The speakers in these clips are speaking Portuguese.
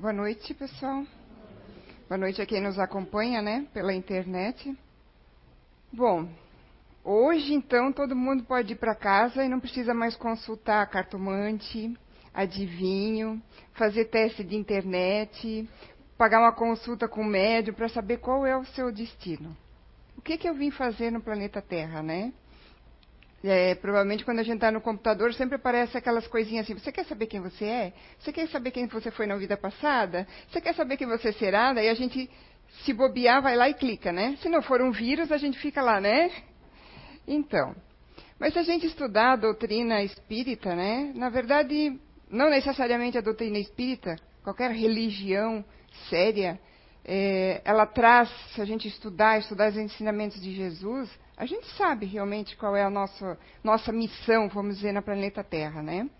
Boa noite, pessoal. Boa noite a quem nos acompanha, né, pela internet. Bom, hoje então todo mundo pode ir para casa e não precisa mais consultar cartomante, adivinho, fazer teste de internet, pagar uma consulta com o médium para saber qual é o seu destino. O que, que eu vim fazer no planeta Terra, né? É, provavelmente quando a gente está no computador sempre aparece aquelas coisinhas assim, você quer saber quem você é? Você quer saber quem você foi na vida passada? Você quer saber quem você será? Daí a gente, se bobear, vai lá e clica, né? Se não for um vírus, a gente fica lá, né? Então, mas se a gente estudar a doutrina espírita, né? Na verdade, não necessariamente a doutrina espírita, qualquer religião séria, é, ela traz, se a gente estudar, estudar os ensinamentos de Jesus, a gente sabe realmente qual é a nossa, nossa missão, vamos dizer, na planeta Terra, né?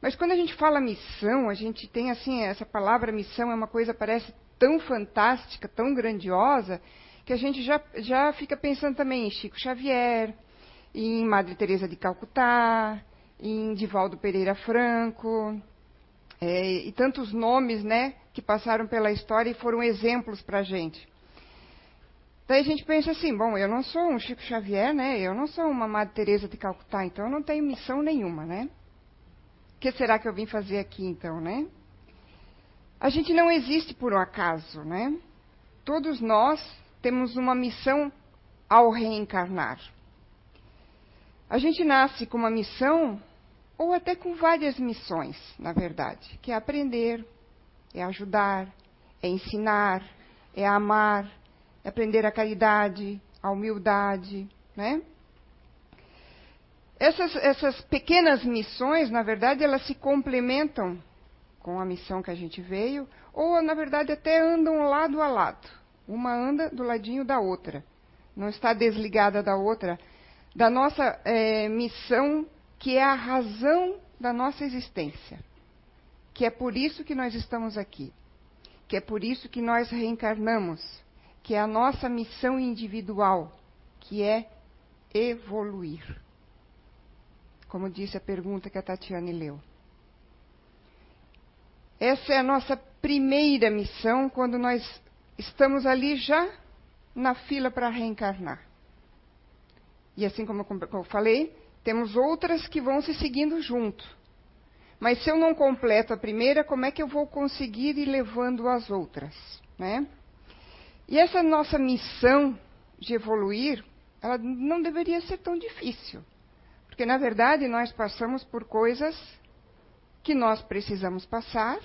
Mas quando a gente fala missão, a gente tem assim, essa palavra missão é uma coisa parece tão fantástica, tão grandiosa, que a gente já, já fica pensando também em Chico Xavier, em Madre Teresa de Calcutá, em Divaldo Pereira Franco, é, e tantos nomes, né, que passaram pela história e foram exemplos para a gente. Daí a gente pensa assim, bom, eu não sou um Chico Xavier, né? Eu não sou uma Madre Teresa de Calcutá, então eu não tenho missão nenhuma, né? O que será que eu vim fazer aqui então, né? A gente não existe por um acaso, né? Todos nós temos uma missão ao reencarnar. A gente nasce com uma missão ou até com várias missões, na verdade, que é aprender, é ajudar, é ensinar, é amar, aprender a caridade, a humildade, né? Essas, essas pequenas missões, na verdade, elas se complementam com a missão que a gente veio, ou na verdade até andam lado a lado. Uma anda do ladinho da outra. Não está desligada da outra. Da nossa é, missão, que é a razão da nossa existência. Que é por isso que nós estamos aqui. Que é por isso que nós reencarnamos que é a nossa missão individual, que é evoluir. Como disse a pergunta que a Tatiane leu. Essa é a nossa primeira missão quando nós estamos ali já na fila para reencarnar. E assim como eu falei, temos outras que vão se seguindo junto. Mas se eu não completo a primeira, como é que eu vou conseguir ir levando as outras? Né? E essa nossa missão de evoluir, ela não deveria ser tão difícil. Porque, na verdade, nós passamos por coisas que nós precisamos passar,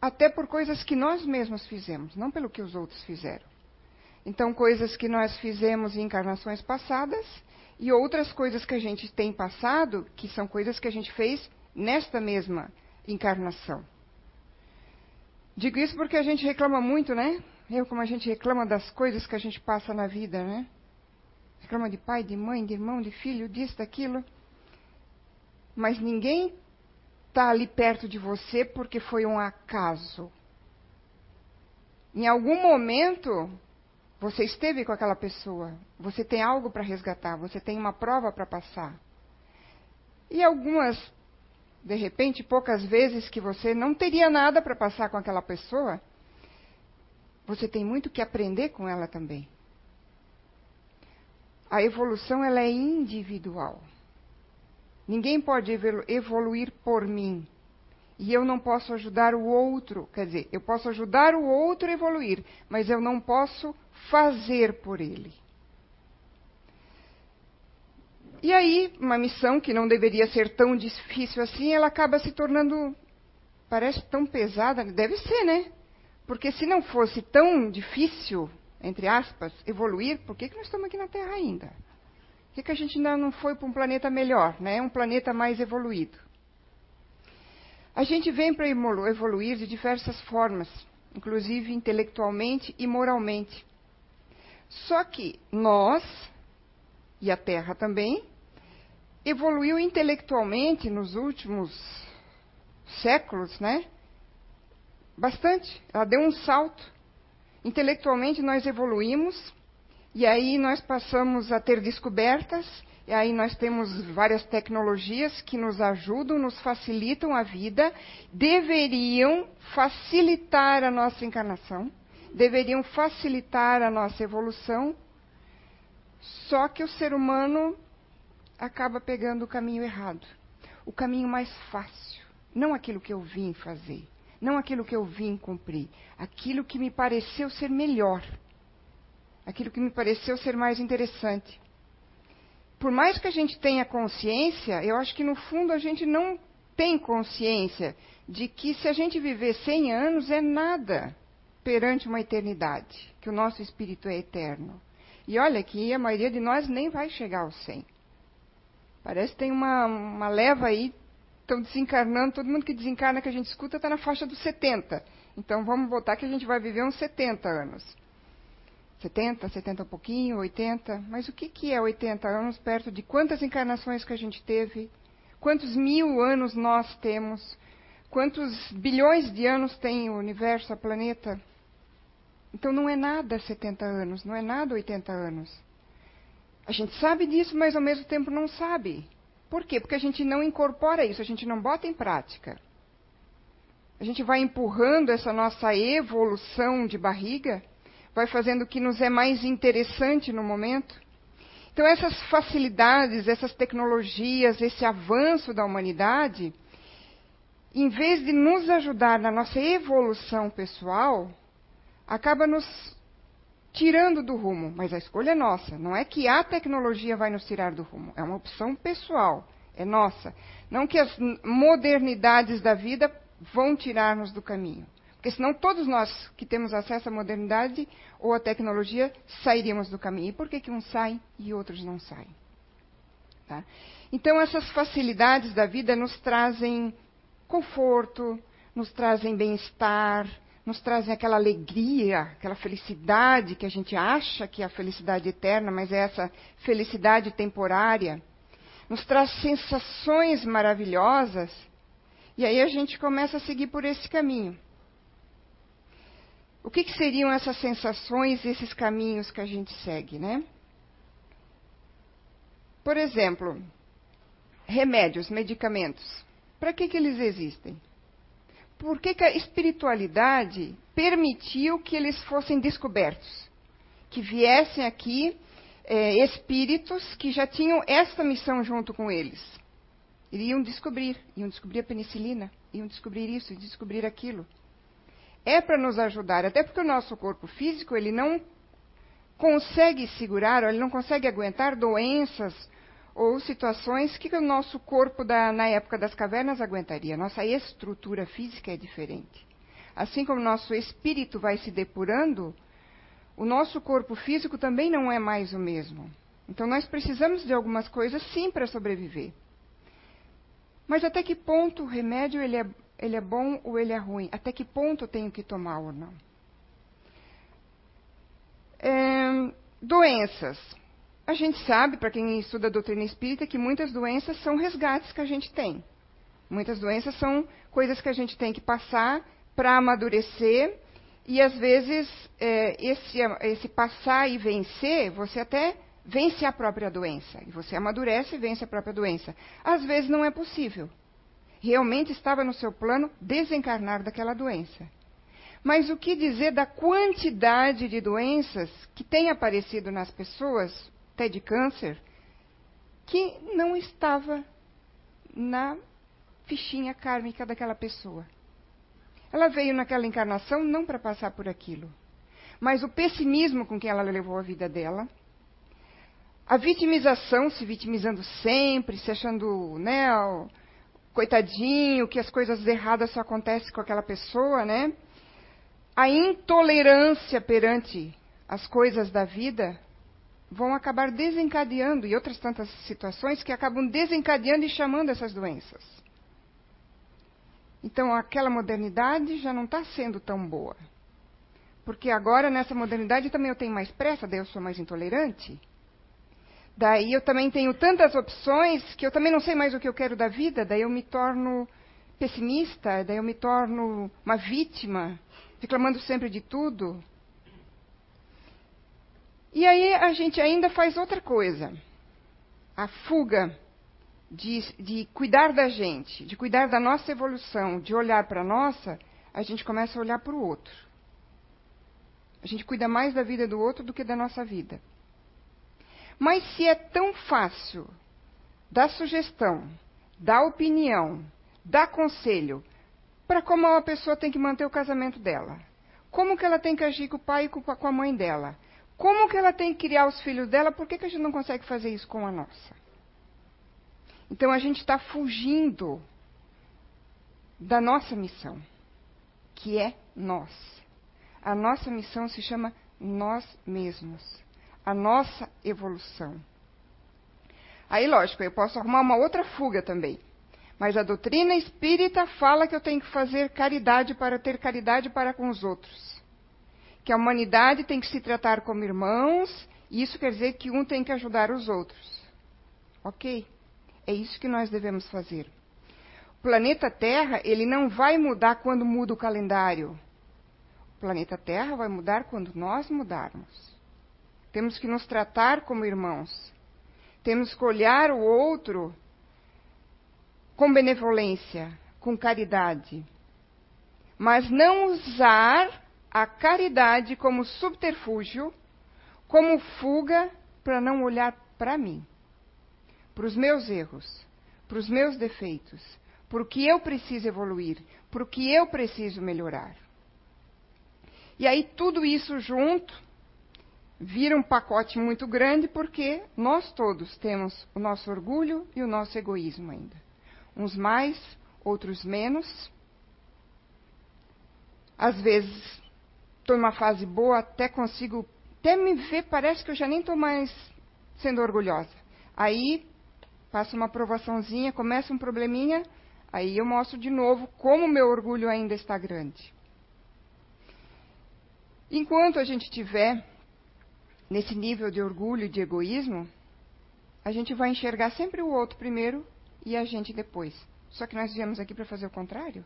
até por coisas que nós mesmos fizemos, não pelo que os outros fizeram. Então, coisas que nós fizemos em encarnações passadas e outras coisas que a gente tem passado, que são coisas que a gente fez nesta mesma encarnação. Digo isso porque a gente reclama muito, né? Eu, como a gente reclama das coisas que a gente passa na vida, né? Reclama de pai, de mãe, de irmão, de filho, disso, daquilo. Mas ninguém está ali perto de você porque foi um acaso. Em algum momento, você esteve com aquela pessoa. Você tem algo para resgatar. Você tem uma prova para passar. E algumas, de repente, poucas vezes que você não teria nada para passar com aquela pessoa, você tem muito que aprender com ela também. A evolução ela é individual. Ninguém pode evoluir por mim. E eu não posso ajudar o outro. Quer dizer, eu posso ajudar o outro a evoluir, mas eu não posso fazer por ele. E aí, uma missão que não deveria ser tão difícil assim, ela acaba se tornando. Parece tão pesada. Deve ser, né? Porque se não fosse tão difícil, entre aspas, evoluir, por que, que nós estamos aqui na Terra ainda? Por que, que a gente ainda não foi para um planeta melhor, né? um planeta mais evoluído? A gente vem para evoluir de diversas formas, inclusive intelectualmente e moralmente. Só que nós, e a Terra também, evoluiu intelectualmente nos últimos séculos, né? Bastante. Ela deu um salto. Intelectualmente nós evoluímos. E aí nós passamos a ter descobertas. E aí nós temos várias tecnologias que nos ajudam, nos facilitam a vida, deveriam facilitar a nossa encarnação, deveriam facilitar a nossa evolução. Só que o ser humano acaba pegando o caminho errado, o caminho mais fácil, não aquilo que eu vim fazer, não aquilo que eu vim cumprir, aquilo que me pareceu ser melhor, aquilo que me pareceu ser mais interessante por mais que a gente tenha consciência, eu acho que no fundo a gente não tem consciência de que se a gente viver 100 anos é nada perante uma eternidade, que o nosso espírito é eterno. E olha que a maioria de nós nem vai chegar aos 100. Parece que tem uma, uma leva aí, estão desencarnando, todo mundo que desencarna que a gente escuta está na faixa dos 70. Então vamos botar que a gente vai viver uns 70 anos. 70, 70 um pouquinho, 80. Mas o que, que é 80 anos perto de quantas encarnações que a gente teve? Quantos mil anos nós temos? Quantos bilhões de anos tem o universo, a planeta? Então não é nada 70 anos, não é nada 80 anos. A gente sabe disso, mas ao mesmo tempo não sabe. Por quê? Porque a gente não incorpora isso, a gente não bota em prática. A gente vai empurrando essa nossa evolução de barriga vai fazendo o que nos é mais interessante no momento. Então, essas facilidades, essas tecnologias, esse avanço da humanidade, em vez de nos ajudar na nossa evolução pessoal, acaba nos tirando do rumo. Mas a escolha é nossa. Não é que a tecnologia vai nos tirar do rumo. É uma opção pessoal. É nossa. Não que as modernidades da vida vão tirar-nos do caminho. Porque senão todos nós que temos acesso à modernidade ou à tecnologia sairíamos do caminho. E por que, que uns saem e outros não saem? Tá? Então, essas facilidades da vida nos trazem conforto, nos trazem bem-estar, nos trazem aquela alegria, aquela felicidade que a gente acha que é a felicidade eterna, mas é essa felicidade temporária. Nos traz sensações maravilhosas. E aí a gente começa a seguir por esse caminho. O que, que seriam essas sensações, esses caminhos que a gente segue, né? Por exemplo, remédios, medicamentos. Para que, que eles existem? Por que, que a espiritualidade permitiu que eles fossem descobertos? Que viessem aqui é, espíritos que já tinham esta missão junto com eles. Iriam descobrir, iam descobrir a penicilina, iam descobrir isso, descobrir aquilo é para nos ajudar, até porque o nosso corpo físico ele não consegue segurar, ele não consegue aguentar doenças ou situações que o nosso corpo da, na época das cavernas aguentaria. Nossa estrutura física é diferente. Assim como nosso espírito vai se depurando, o nosso corpo físico também não é mais o mesmo. Então nós precisamos de algumas coisas sim para sobreviver. Mas até que ponto o remédio ele é ele é bom ou ele é ruim? Até que ponto eu tenho que tomar ou não? É, doenças. A gente sabe, para quem estuda a doutrina espírita, que muitas doenças são resgates que a gente tem. Muitas doenças são coisas que a gente tem que passar para amadurecer. E às vezes, é, esse, esse passar e vencer, você até vence a própria doença. E você amadurece e vence a própria doença. Às vezes não é possível realmente estava no seu plano desencarnar daquela doença. Mas o que dizer da quantidade de doenças que tem aparecido nas pessoas, até de câncer, que não estava na fichinha kármica daquela pessoa? Ela veio naquela encarnação não para passar por aquilo, mas o pessimismo com que ela levou a vida dela, a vitimização, se vitimizando sempre, se achando, né, coitadinho, que as coisas erradas só acontecem com aquela pessoa, né? A intolerância perante as coisas da vida vão acabar desencadeando, e outras tantas situações que acabam desencadeando e chamando essas doenças. Então, aquela modernidade já não está sendo tão boa. Porque agora, nessa modernidade, também eu tenho mais pressa, daí eu sou mais intolerante. Daí eu também tenho tantas opções que eu também não sei mais o que eu quero da vida, daí eu me torno pessimista, daí eu me torno uma vítima, reclamando sempre de tudo. E aí a gente ainda faz outra coisa. a fuga de, de cuidar da gente, de cuidar da nossa evolução, de olhar para a nossa, a gente começa a olhar para o outro. A gente cuida mais da vida do outro do que da nossa vida. Mas se é tão fácil dar sugestão, dar opinião, dar conselho para como uma pessoa tem que manter o casamento dela, como que ela tem que agir com o pai e com a mãe dela, como que ela tem que criar os filhos dela, por que, que a gente não consegue fazer isso com a nossa? Então a gente está fugindo da nossa missão, que é nós. A nossa missão se chama nós mesmos, a nossa evolução. Aí, lógico, eu posso arrumar uma outra fuga também. Mas a doutrina espírita fala que eu tenho que fazer caridade para ter caridade para com os outros. Que a humanidade tem que se tratar como irmãos, e isso quer dizer que um tem que ajudar os outros. Ok? É isso que nós devemos fazer. O planeta Terra, ele não vai mudar quando muda o calendário. O planeta Terra vai mudar quando nós mudarmos. Temos que nos tratar como irmãos. Temos que olhar o outro com benevolência, com caridade. Mas não usar a caridade como subterfúgio, como fuga para não olhar para mim para os meus erros, para os meus defeitos, para o que eu preciso evoluir, para o que eu preciso melhorar. E aí tudo isso junto vira um pacote muito grande porque nós todos temos o nosso orgulho e o nosso egoísmo ainda. Uns mais, outros menos. Às vezes estou numa fase boa, até consigo, até me ver, parece que eu já nem estou mais sendo orgulhosa. Aí passa uma aprovaçãozinha, começa um probleminha, aí eu mostro de novo como o meu orgulho ainda está grande. Enquanto a gente tiver nesse nível de orgulho e de egoísmo, a gente vai enxergar sempre o outro primeiro e a gente depois. Só que nós viemos aqui para fazer o contrário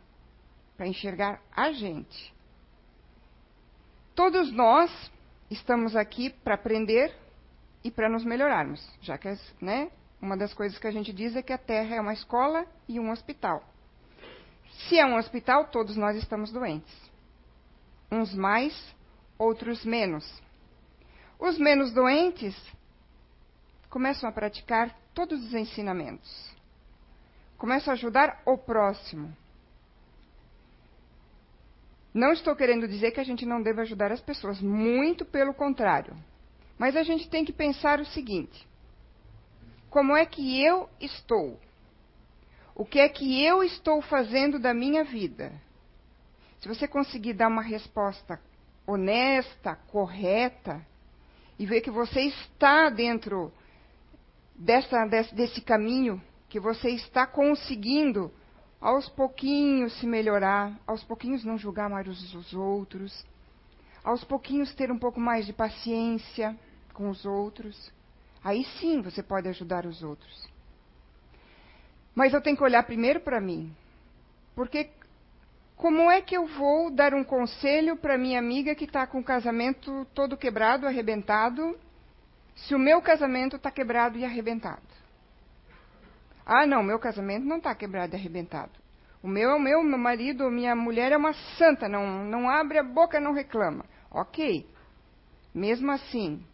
para enxergar a gente. Todos nós estamos aqui para aprender e para nos melhorarmos, já que né, uma das coisas que a gente diz é que a Terra é uma escola e um hospital. Se é um hospital, todos nós estamos doentes. Uns mais, outros menos. Os menos doentes começam a praticar todos os ensinamentos. Começam a ajudar o próximo. Não estou querendo dizer que a gente não deve ajudar as pessoas, muito pelo contrário. Mas a gente tem que pensar o seguinte: como é que eu estou? O que é que eu estou fazendo da minha vida? Se você conseguir dar uma resposta honesta, correta, e ver que você está dentro dessa, desse, desse caminho, que você está conseguindo aos pouquinhos se melhorar, aos pouquinhos não julgar mais os, os outros, aos pouquinhos ter um pouco mais de paciência com os outros. Aí sim você pode ajudar os outros. Mas eu tenho que olhar primeiro para mim. Porque como é que eu vou dar um conselho para minha amiga que está com o casamento todo quebrado, arrebentado, se o meu casamento está quebrado e arrebentado? Ah, não, meu casamento não está quebrado e arrebentado. O meu é o meu, meu marido, minha mulher é uma santa, não, não abre a boca, não reclama. Ok. Mesmo assim,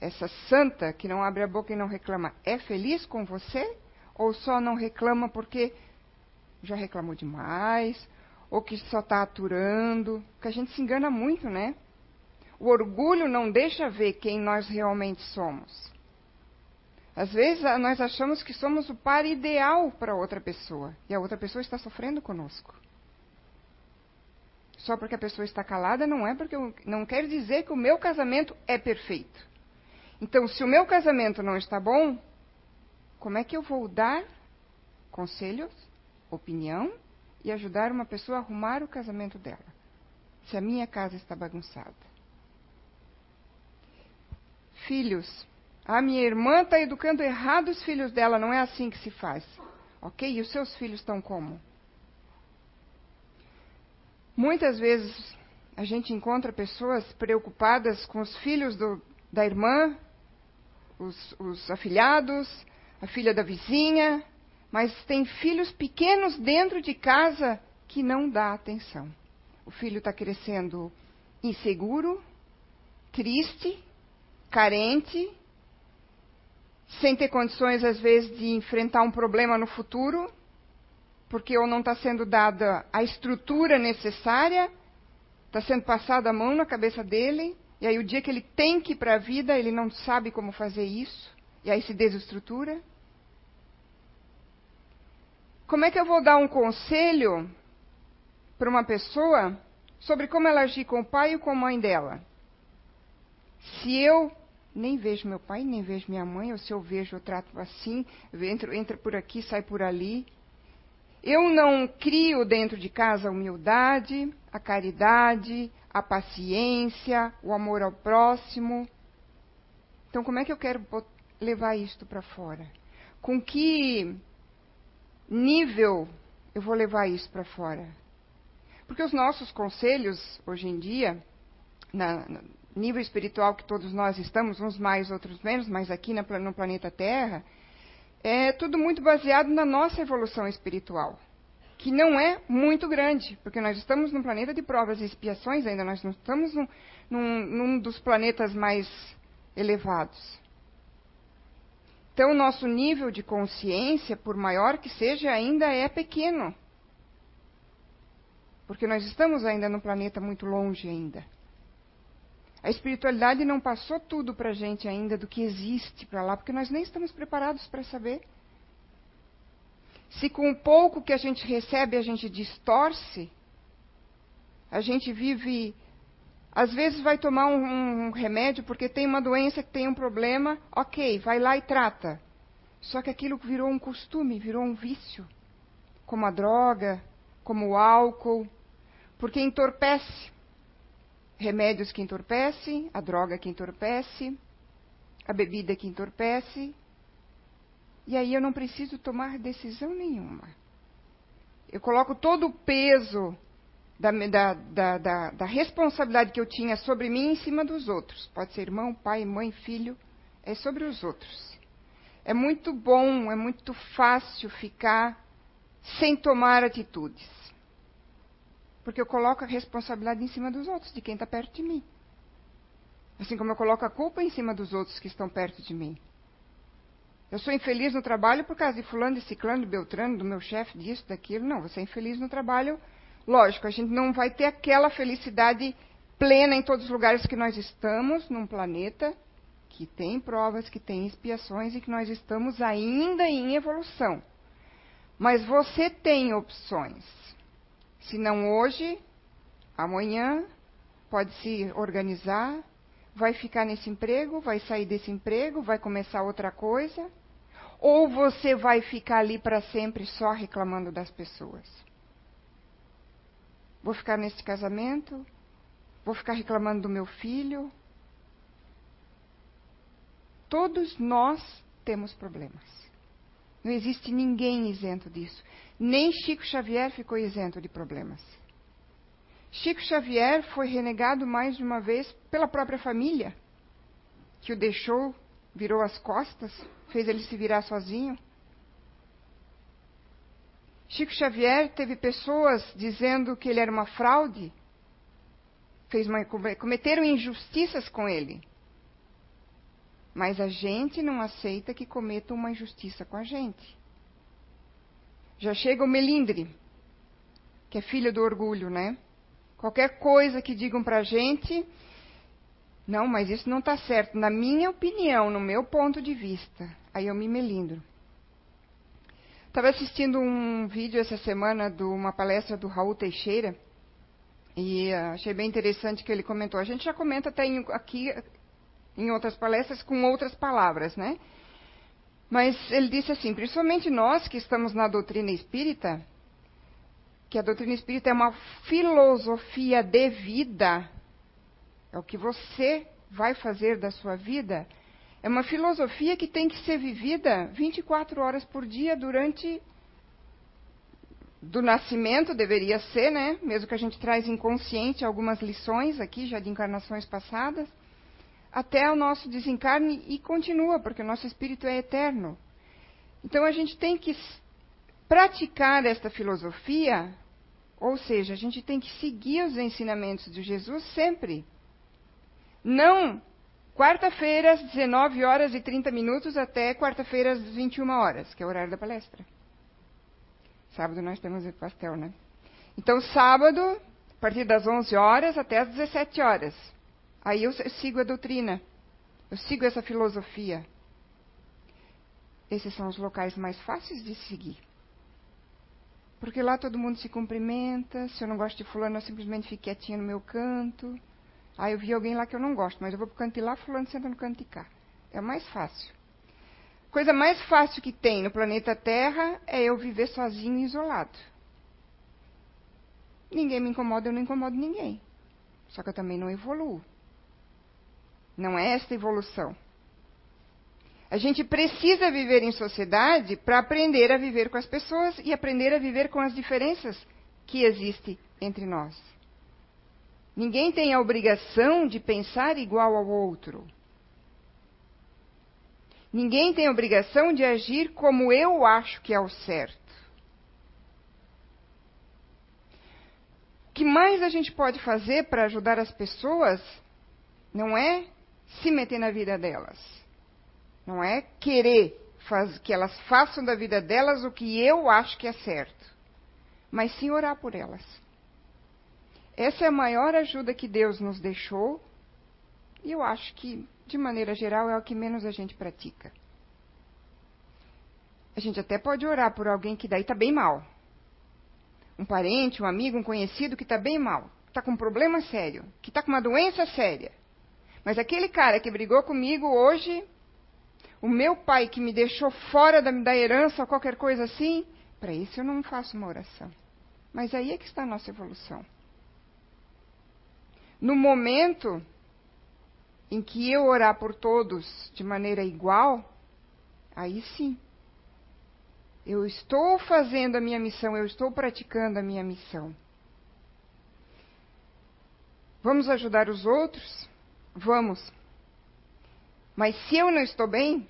essa santa que não abre a boca e não reclama, é feliz com você? Ou só não reclama porque já reclamou demais? Ou que só está aturando? Porque a gente se engana muito, né? O orgulho não deixa ver quem nós realmente somos. Às vezes nós achamos que somos o par ideal para outra pessoa e a outra pessoa está sofrendo conosco. Só porque a pessoa está calada não é porque eu, não quer dizer que o meu casamento é perfeito. Então, se o meu casamento não está bom, como é que eu vou dar conselhos, opinião e ajudar uma pessoa a arrumar o casamento dela? Se a minha casa está bagunçada. Filhos. A minha irmã está educando errado os filhos dela, não é assim que se faz. Ok? E os seus filhos estão como? Muitas vezes a gente encontra pessoas preocupadas com os filhos do, da irmã os, os afilhados, a filha da vizinha, mas tem filhos pequenos dentro de casa que não dá atenção. O filho está crescendo inseguro, triste, carente, sem ter condições, às vezes, de enfrentar um problema no futuro, porque ou não está sendo dada a estrutura necessária, está sendo passada a mão na cabeça dele, e aí o dia que ele tem que ir para a vida, ele não sabe como fazer isso, e aí se desestrutura. Como é que eu vou dar um conselho para uma pessoa sobre como ela agir com o pai e com a mãe dela? Se eu nem vejo meu pai, nem vejo minha mãe, ou se eu vejo, eu trato assim, entra, entra por aqui, sai por ali. Eu não crio dentro de casa a humildade, a caridade, a paciência, o amor ao próximo. Então, como é que eu quero levar isto para fora? Com que nível eu vou levar isso para fora? Porque os nossos conselhos, hoje em dia, na, nível espiritual que todos nós estamos, uns mais, outros menos, mas aqui no planeta Terra, é tudo muito baseado na nossa evolução espiritual, que não é muito grande, porque nós estamos num planeta de provas e expiações ainda, nós não estamos num, num, num dos planetas mais elevados. Então, o nosso nível de consciência, por maior que seja, ainda é pequeno. Porque nós estamos ainda num planeta muito longe ainda. A espiritualidade não passou tudo para a gente ainda do que existe para lá, porque nós nem estamos preparados para saber. Se com o pouco que a gente recebe a gente distorce, a gente vive. Às vezes vai tomar um, um, remédio porque tem uma doença que tem um problema, ok, vai lá e trata. Só que aquilo virou um costume, virou um vício. Como a droga, como o álcool, porque entorpece. Remédios que entorpecem, a droga que entorpece, a bebida que entorpece. E aí eu não preciso tomar decisão nenhuma. Eu coloco todo o peso da, da, da, da, da responsabilidade que eu tinha sobre mim em cima dos outros. Pode ser irmão, pai, mãe, filho, é sobre os outros. É muito bom, é muito fácil ficar sem tomar atitudes. Porque eu coloco a responsabilidade em cima dos outros, de quem está perto de mim. Assim como eu coloco a culpa em cima dos outros que estão perto de mim. Eu sou infeliz no trabalho por causa de fulano, de ciclano, de beltrano, do meu chefe, disso, daquilo. Não, você é infeliz no trabalho. Lógico, a gente não vai ter aquela felicidade plena em todos os lugares que nós estamos, num planeta que tem provas, que tem expiações e que nós estamos ainda em evolução. Mas você tem opções. Se não hoje, amanhã, pode se organizar, vai ficar nesse emprego, vai sair desse emprego, vai começar outra coisa, ou você vai ficar ali para sempre só reclamando das pessoas? Vou ficar nesse casamento? Vou ficar reclamando do meu filho? Todos nós temos problemas. Não existe ninguém isento disso. Nem Chico Xavier ficou isento de problemas. Chico Xavier foi renegado mais de uma vez pela própria família, que o deixou, virou as costas, fez ele se virar sozinho. Chico Xavier teve pessoas dizendo que ele era uma fraude, fez uma, cometeram injustiças com ele. Mas a gente não aceita que cometam uma injustiça com a gente. Já chega o melindre, que é filho do orgulho, né? Qualquer coisa que digam pra gente, não, mas isso não está certo. Na minha opinião, no meu ponto de vista, aí eu me melindro. Estava assistindo um vídeo essa semana de uma palestra do Raul Teixeira e achei bem interessante que ele comentou. A gente já comenta até em, aqui em outras palestras com outras palavras, né? Mas ele disse assim, principalmente nós que estamos na doutrina espírita, que a doutrina espírita é uma filosofia de vida, é o que você vai fazer da sua vida, é uma filosofia que tem que ser vivida 24 horas por dia durante do nascimento deveria ser, né? Mesmo que a gente traz inconsciente algumas lições aqui já de encarnações passadas até o nosso desencarne e continua, porque o nosso espírito é eterno. Então a gente tem que praticar esta filosofia, ou seja, a gente tem que seguir os ensinamentos de Jesus sempre. Não quarta-feira às 19 horas e 30 minutos até quarta-feira às 21 horas, que é o horário da palestra. Sábado nós temos o pastel, né? Então, sábado, a partir das 11 horas até as 17 horas. Aí eu sigo a doutrina. Eu sigo essa filosofia. Esses são os locais mais fáceis de seguir. Porque lá todo mundo se cumprimenta. Se eu não gosto de fulano, eu simplesmente fico quietinha no meu canto. Aí eu vi alguém lá que eu não gosto, mas eu vou pro canto de lá, fulano senta no canto de cá. É mais fácil. Coisa mais fácil que tem no planeta Terra é eu viver sozinho e isolado. Ninguém me incomoda, eu não incomodo ninguém. Só que eu também não evoluo. Não é esta evolução. A gente precisa viver em sociedade para aprender a viver com as pessoas e aprender a viver com as diferenças que existem entre nós. Ninguém tem a obrigação de pensar igual ao outro. Ninguém tem a obrigação de agir como eu acho que é o certo. O que mais a gente pode fazer para ajudar as pessoas não é se meter na vida delas. Não é querer faz, que elas façam da vida delas o que eu acho que é certo. Mas sim orar por elas. Essa é a maior ajuda que Deus nos deixou. E eu acho que, de maneira geral, é o que menos a gente pratica. A gente até pode orar por alguém que daí está bem mal. Um parente, um amigo, um conhecido que está bem mal, está com um problema sério, que está com uma doença séria. Mas aquele cara que brigou comigo hoje, o meu pai que me deixou fora da, da herança ou qualquer coisa assim, para isso eu não faço uma oração. Mas aí é que está a nossa evolução. No momento em que eu orar por todos de maneira igual, aí sim. Eu estou fazendo a minha missão, eu estou praticando a minha missão. Vamos ajudar os outros? Vamos. Mas se eu não estou bem,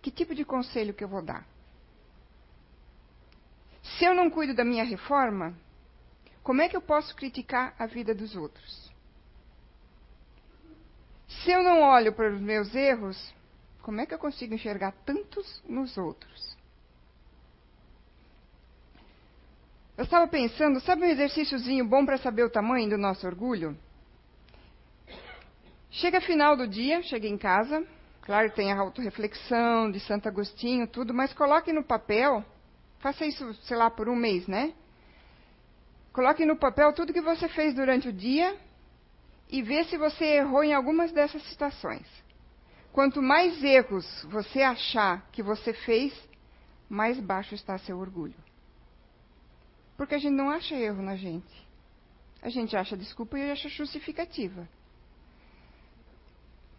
que tipo de conselho que eu vou dar? Se eu não cuido da minha reforma, como é que eu posso criticar a vida dos outros? Se eu não olho para os meus erros, como é que eu consigo enxergar tantos nos outros? Eu estava pensando, sabe um exercíciozinho bom para saber o tamanho do nosso orgulho? Chega final do dia, chega em casa, claro, tem a autorreflexão de Santo Agostinho, tudo, mas coloque no papel, faça isso, sei lá, por um mês, né? Coloque no papel tudo que você fez durante o dia e vê se você errou em algumas dessas situações. Quanto mais erros você achar que você fez, mais baixo está seu orgulho. Porque a gente não acha erro na gente. A gente acha desculpa e acha justificativa.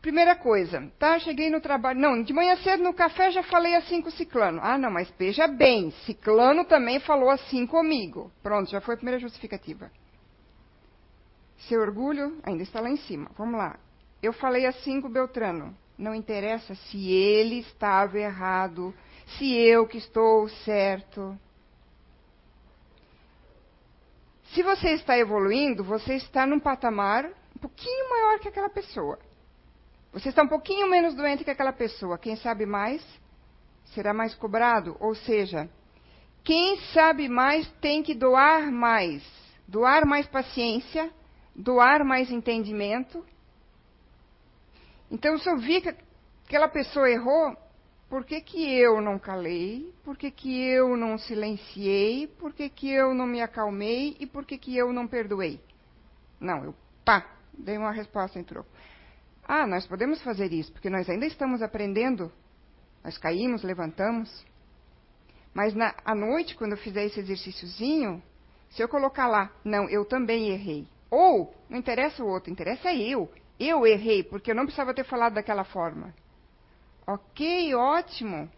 Primeira coisa, tá? Cheguei no trabalho. Não, de manhã cedo no café já falei assim com o ciclano. Ah, não, mas veja bem, ciclano também falou assim comigo. Pronto, já foi a primeira justificativa. Seu orgulho ainda está lá em cima. Vamos lá. Eu falei assim com o Beltrano. Não interessa se ele estava errado, se eu que estou certo. Se você está evoluindo, você está num patamar um pouquinho maior que aquela pessoa. Você está um pouquinho menos doente que aquela pessoa. Quem sabe mais será mais cobrado. Ou seja, quem sabe mais tem que doar mais. Doar mais paciência, doar mais entendimento. Então, se eu vi que aquela pessoa errou, por que, que eu não calei? Por que, que eu não silenciei? Por que, que eu não me acalmei? E por que, que eu não perdoei? Não, eu, pá, dei uma resposta em troco. Ah, nós podemos fazer isso, porque nós ainda estamos aprendendo. Nós caímos, levantamos. Mas na, à noite, quando eu fizer esse exercíciozinho, se eu colocar lá, não, eu também errei. Ou, não interessa o outro, interessa eu. Eu errei, porque eu não precisava ter falado daquela forma. Ok, ótimo.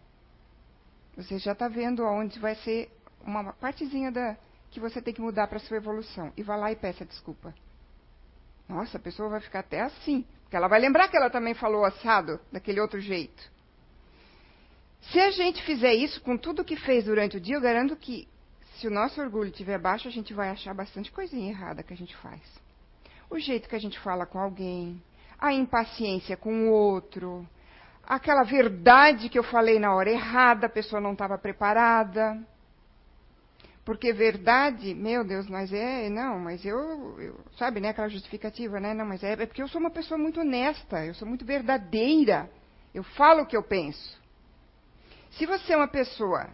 Você já está vendo onde vai ser uma partezinha da, que você tem que mudar para a sua evolução. E vá lá e peça desculpa. Nossa, a pessoa vai ficar até assim. Porque ela vai lembrar que ela também falou assado, daquele outro jeito. Se a gente fizer isso com tudo que fez durante o dia, eu garanto que se o nosso orgulho estiver baixo, a gente vai achar bastante coisinha errada que a gente faz. O jeito que a gente fala com alguém, a impaciência com o outro, aquela verdade que eu falei na hora errada, a pessoa não estava preparada. Porque verdade, meu Deus, mas é, não, mas eu, eu, sabe, né, aquela justificativa, né, não, mas é, é porque eu sou uma pessoa muito honesta, eu sou muito verdadeira, eu falo o que eu penso. Se você é uma pessoa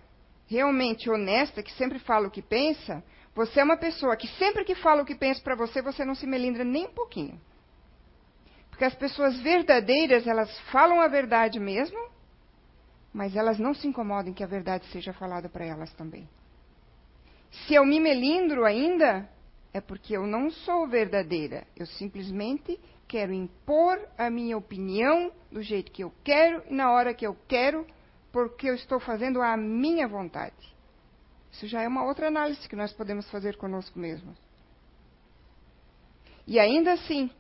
realmente honesta, que sempre fala o que pensa, você é uma pessoa que sempre que fala o que pensa para você, você não se melindra nem um pouquinho. Porque as pessoas verdadeiras, elas falam a verdade mesmo, mas elas não se incomodam que a verdade seja falada para elas também. Se eu me melindro ainda, é porque eu não sou verdadeira. Eu simplesmente quero impor a minha opinião do jeito que eu quero e na hora que eu quero, porque eu estou fazendo a minha vontade. Isso já é uma outra análise que nós podemos fazer conosco mesmos. E ainda assim,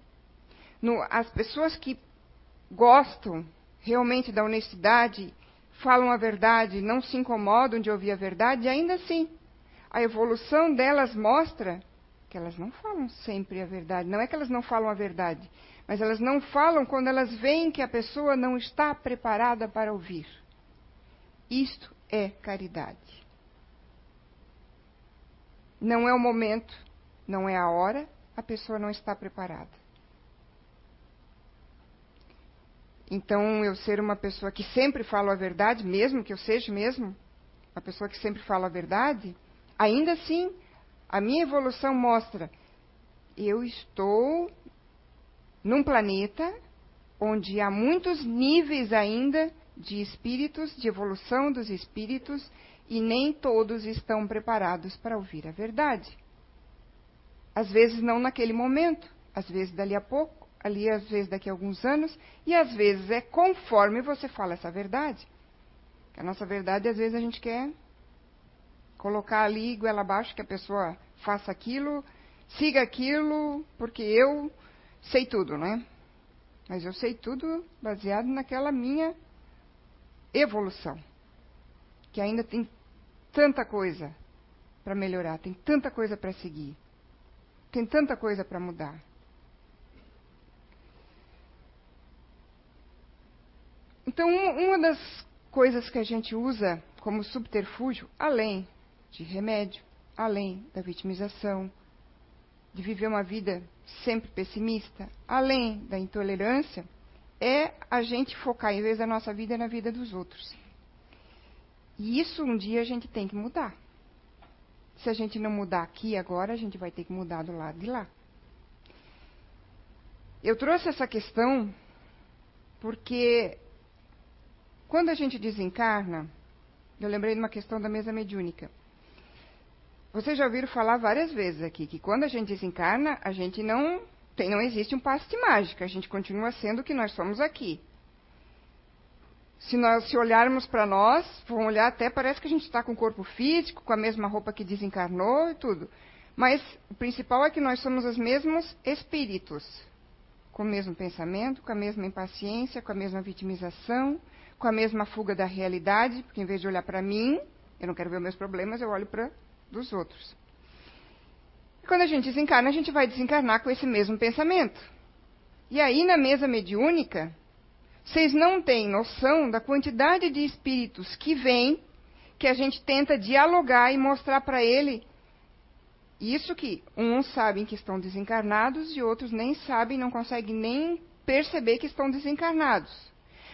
no, as pessoas que gostam realmente da honestidade, falam a verdade, não se incomodam de ouvir a verdade, ainda assim, a evolução delas mostra que elas não falam sempre a verdade. Não é que elas não falam a verdade, mas elas não falam quando elas veem que a pessoa não está preparada para ouvir. Isto é caridade. Não é o momento, não é a hora, a pessoa não está preparada. Então, eu ser uma pessoa que sempre fala a verdade, mesmo que eu seja mesmo uma pessoa que sempre fala a verdade, Ainda assim, a minha evolução mostra eu estou num planeta onde há muitos níveis ainda de espíritos, de evolução dos espíritos, e nem todos estão preparados para ouvir a verdade. Às vezes não naquele momento, às vezes dali a pouco, ali às vezes daqui a alguns anos, e às vezes é conforme você fala essa verdade. a nossa verdade, às vezes a gente quer colocar ali goela abaixo que a pessoa faça aquilo, siga aquilo, porque eu sei tudo, né? Mas eu sei tudo baseado naquela minha evolução. Que ainda tem tanta coisa para melhorar, tem tanta coisa para seguir, tem tanta coisa para mudar. Então, uma das coisas que a gente usa como subterfúgio, além de remédio, além da vitimização, de viver uma vida sempre pessimista, além da intolerância, é a gente focar, em vez da nossa vida, na vida dos outros. E isso um dia a gente tem que mudar. Se a gente não mudar aqui agora, a gente vai ter que mudar do lado de lá. Eu trouxe essa questão porque quando a gente desencarna, eu lembrei de uma questão da mesa mediúnica. Vocês já ouviram falar várias vezes aqui que quando a gente desencarna, a gente não tem, não existe um passe de mágica, a gente continua sendo o que nós somos aqui. Se nós se olharmos para nós, vão olhar até parece que a gente está com o corpo físico, com a mesma roupa que desencarnou e tudo. Mas o principal é que nós somos os mesmos espíritos, com o mesmo pensamento, com a mesma impaciência, com a mesma vitimização, com a mesma fuga da realidade, porque em vez de olhar para mim, eu não quero ver meus problemas, eu olho para dos outros. E quando a gente desencarna, a gente vai desencarnar com esse mesmo pensamento. E aí, na mesa mediúnica, vocês não têm noção da quantidade de espíritos que vêm, que a gente tenta dialogar e mostrar para ele isso que uns sabem que estão desencarnados e outros nem sabem, não conseguem nem perceber que estão desencarnados.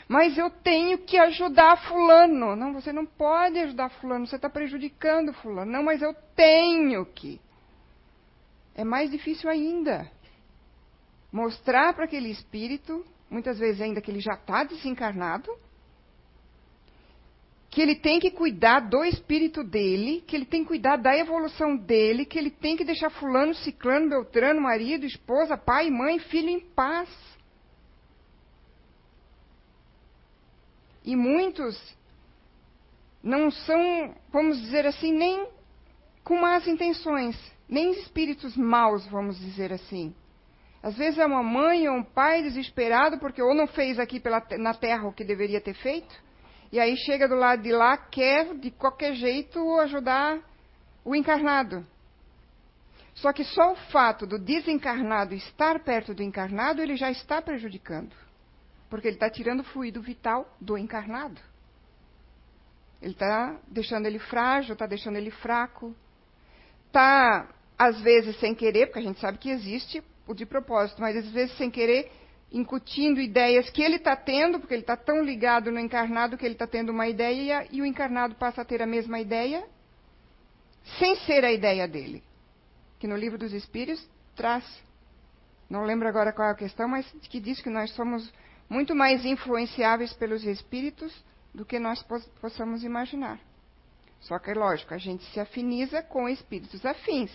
Mas eu tenho que ajudar fulano. Não, você não pode ajudar fulano, você está prejudicando fulano. Não, mas eu tenho que. É mais difícil ainda. Mostrar para aquele espírito, muitas vezes ainda que ele já está desencarnado, que ele tem que cuidar do espírito dele, que ele tem que cuidar da evolução dele, que ele tem que deixar fulano, ciclano, beltrano, marido, esposa, pai, mãe, filho em paz. E muitos não são, vamos dizer assim, nem com más intenções, nem espíritos maus, vamos dizer assim. Às vezes é uma mãe ou um pai desesperado porque ou não fez aqui pela, na terra o que deveria ter feito, e aí chega do lado de lá, quer de qualquer jeito ajudar o encarnado. Só que só o fato do desencarnado estar perto do encarnado, ele já está prejudicando. Porque ele está tirando o fluido vital do encarnado. Ele está deixando ele frágil, está deixando ele fraco. Está, às vezes, sem querer, porque a gente sabe que existe o de propósito, mas às vezes sem querer, incutindo ideias que ele está tendo, porque ele está tão ligado no encarnado que ele está tendo uma ideia e o encarnado passa a ter a mesma ideia, sem ser a ideia dele. Que no livro dos Espíritos traz. Não lembro agora qual é a questão, mas que diz que nós somos muito mais influenciáveis pelos espíritos do que nós possamos imaginar. Só que é lógico, a gente se afiniza com espíritos afins.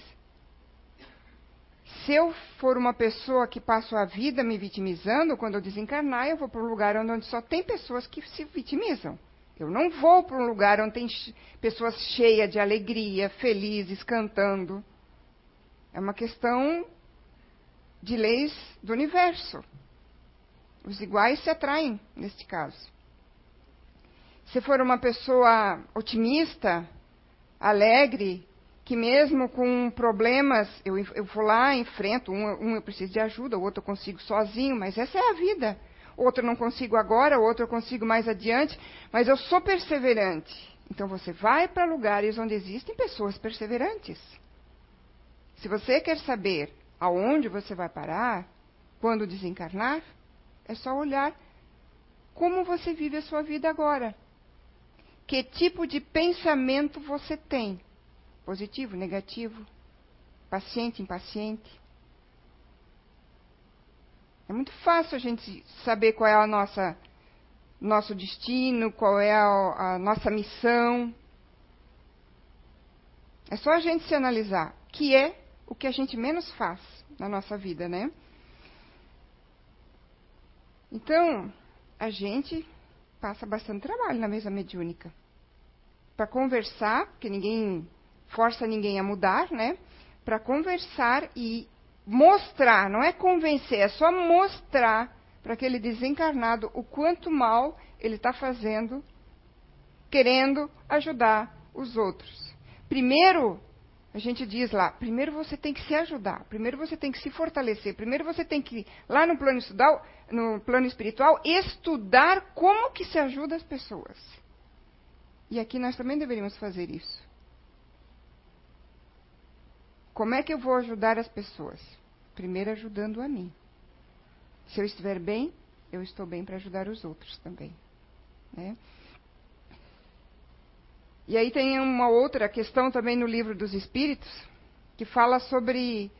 Se eu for uma pessoa que passo a vida me vitimizando, quando eu desencarnar, eu vou para um lugar onde só tem pessoas que se vitimizam. Eu não vou para um lugar onde tem pessoas cheias de alegria, felizes, cantando. É uma questão de leis do universo. Os iguais se atraem, neste caso. Se for uma pessoa otimista, alegre, que mesmo com problemas, eu, eu vou lá, enfrento, um, um eu preciso de ajuda, o outro eu consigo sozinho, mas essa é a vida. Outro eu não consigo agora, outro eu consigo mais adiante, mas eu sou perseverante. Então você vai para lugares onde existem pessoas perseverantes. Se você quer saber aonde você vai parar quando desencarnar, é só olhar como você vive a sua vida agora. Que tipo de pensamento você tem? Positivo, negativo? Paciente, impaciente? É muito fácil a gente saber qual é nossa nosso destino, qual é a, a nossa missão. É só a gente se analisar, que é o que a gente menos faz na nossa vida, né? Então, a gente passa bastante trabalho na mesa mediúnica. Para conversar, porque ninguém força ninguém a mudar, né? Para conversar e mostrar, não é convencer, é só mostrar para aquele desencarnado o quanto mal ele está fazendo, querendo ajudar os outros. Primeiro, a gente diz lá, primeiro você tem que se ajudar, primeiro você tem que se fortalecer, primeiro você tem que, lá no plano, no plano espiritual, estudar como que se ajuda as pessoas. E aqui nós também deveríamos fazer isso. Como é que eu vou ajudar as pessoas? Primeiro ajudando a mim. Se eu estiver bem, eu estou bem para ajudar os outros também. Né? E aí tem uma outra questão também no livro dos Espíritos, que fala sobre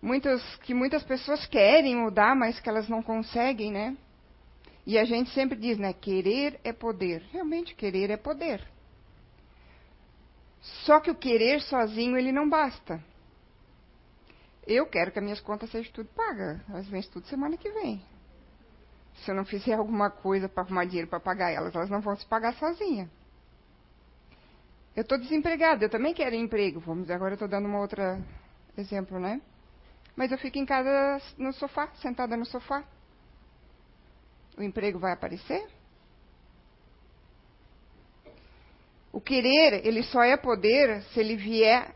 muitas, que muitas pessoas querem mudar, mas que elas não conseguem, né? E a gente sempre diz, né? Querer é poder. Realmente, querer é poder. Só que o querer sozinho ele não basta. Eu quero que as minhas contas sejam tudo pagas. Elas vêm tudo semana que vem. Se eu não fizer alguma coisa para arrumar dinheiro para pagar elas, elas não vão se pagar sozinhas. Eu estou desempregada, eu também quero emprego. Vamos, agora eu estou dando um outro exemplo, né? Mas eu fico em casa no sofá, sentada no sofá. O emprego vai aparecer? O querer, ele só é poder se ele vier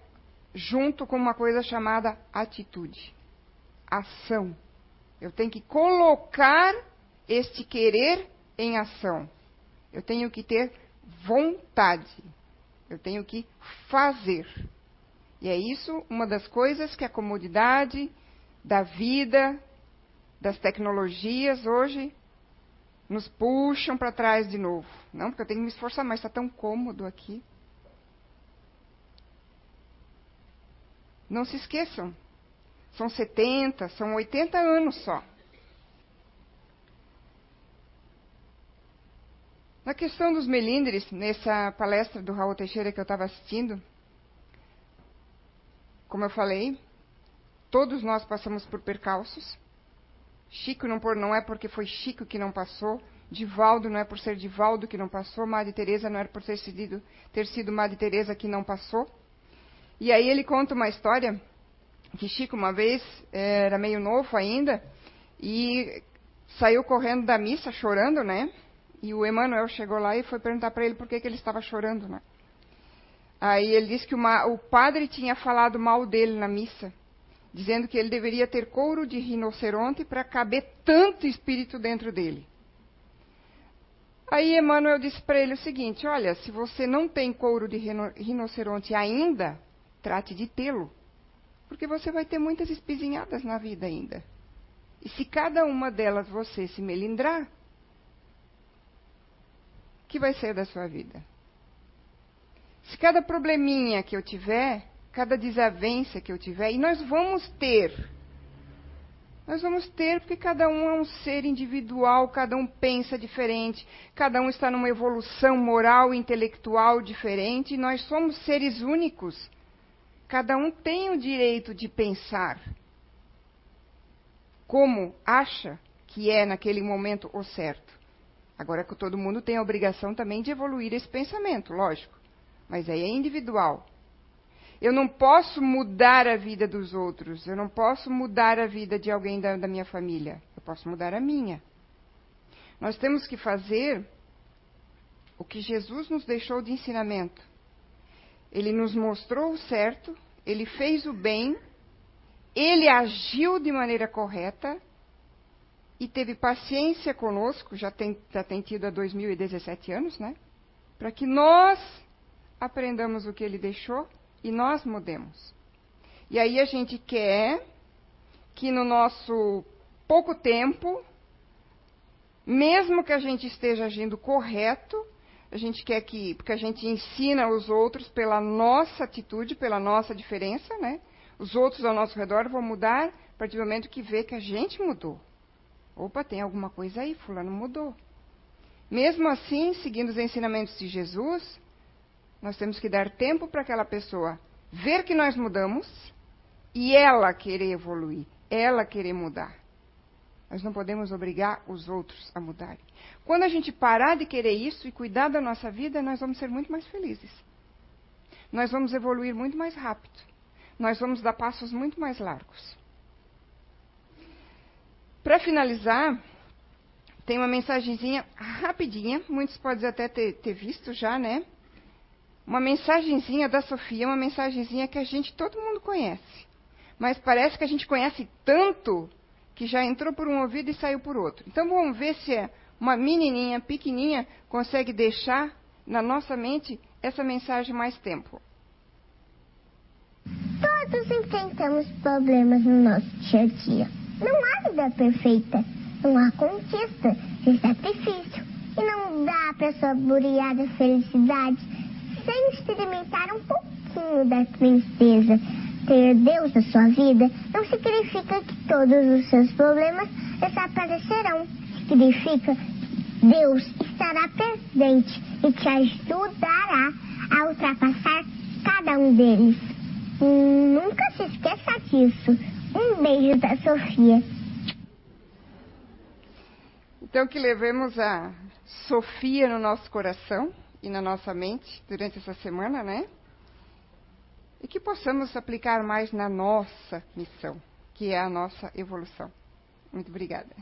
junto com uma coisa chamada atitude, ação. Eu tenho que colocar este querer em ação. Eu tenho que ter vontade. Eu tenho que fazer. E é isso uma das coisas que a comodidade da vida, das tecnologias hoje nos puxam para trás de novo. Não, porque eu tenho que me esforçar mais, está tão cômodo aqui. Não se esqueçam, são 70, são 80 anos só. Na questão dos melindres, nessa palestra do Raul Teixeira que eu estava assistindo, como eu falei, todos nós passamos por percalços. Chico não, por, não é porque foi Chico que não passou, Divaldo não é por ser Divaldo que não passou, Madre Teresa não é por ter sido, ter sido Madre Teresa que não passou. E aí ele conta uma história que Chico uma vez era meio novo ainda e saiu correndo da missa chorando, né? E o Emmanuel chegou lá e foi perguntar para ele por que, que ele estava chorando, né? Aí ele disse que uma, o padre tinha falado mal dele na missa, dizendo que ele deveria ter couro de rinoceronte para caber tanto espírito dentro dele. Aí Emmanuel disse para ele o seguinte: Olha, se você não tem couro de rinoceronte ainda, trate de tê-lo. Porque você vai ter muitas espizinhadas na vida ainda. E se cada uma delas você se melindrar, que vai ser da sua vida? Se cada probleminha que eu tiver, cada desavença que eu tiver, e nós vamos ter nós vamos ter, porque cada um é um ser individual, cada um pensa diferente, cada um está numa evolução moral e intelectual diferente, e nós somos seres únicos. Cada um tem o direito de pensar como acha que é naquele momento o certo. Agora que todo mundo tem a obrigação também de evoluir esse pensamento, lógico. Mas aí é individual. Eu não posso mudar a vida dos outros. Eu não posso mudar a vida de alguém da, da minha família. Eu posso mudar a minha. Nós temos que fazer o que Jesus nos deixou de ensinamento. Ele nos mostrou o certo, ele fez o bem, ele agiu de maneira correta e teve paciência conosco, já tem, já tem tido há 2017 anos, né? Para que nós aprendamos o que ele deixou e nós mudemos. E aí a gente quer que no nosso pouco tempo, mesmo que a gente esteja agindo correto, a gente quer que, porque a gente ensina os outros pela nossa atitude, pela nossa diferença, né? Os outros ao nosso redor vão mudar a partir do momento que vê que a gente mudou. Opa, tem alguma coisa aí, fulano mudou. Mesmo assim, seguindo os ensinamentos de Jesus, nós temos que dar tempo para aquela pessoa ver que nós mudamos e ela querer evoluir, ela querer mudar. Nós não podemos obrigar os outros a mudarem. Quando a gente parar de querer isso e cuidar da nossa vida, nós vamos ser muito mais felizes. Nós vamos evoluir muito mais rápido. Nós vamos dar passos muito mais largos. Para finalizar, tem uma mensagenzinha rapidinha, muitos podem até ter, ter visto já, né? uma mensagenzinha da Sofia, uma mensagenzinha que a gente, todo mundo conhece. Mas parece que a gente conhece tanto que já entrou por um ouvido e saiu por outro. Então vamos ver se uma menininha, pequenininha, consegue deixar na nossa mente essa mensagem mais tempo. Todos enfrentamos problemas no nosso dia a dia. Não há vida perfeita, não há conquista sem sacrifício. E não dá para saborear a felicidade sem experimentar um pouquinho da tristeza. Ter Deus na sua vida não significa que todos os seus problemas desaparecerão. Significa que Deus estará presente e te ajudará a ultrapassar cada um deles. Nunca se esqueça disso. Um beijo da Sofia. Então que levemos a Sofia no nosso coração e na nossa mente durante essa semana, né? E que possamos aplicar mais na nossa missão, que é a nossa evolução. Muito obrigada.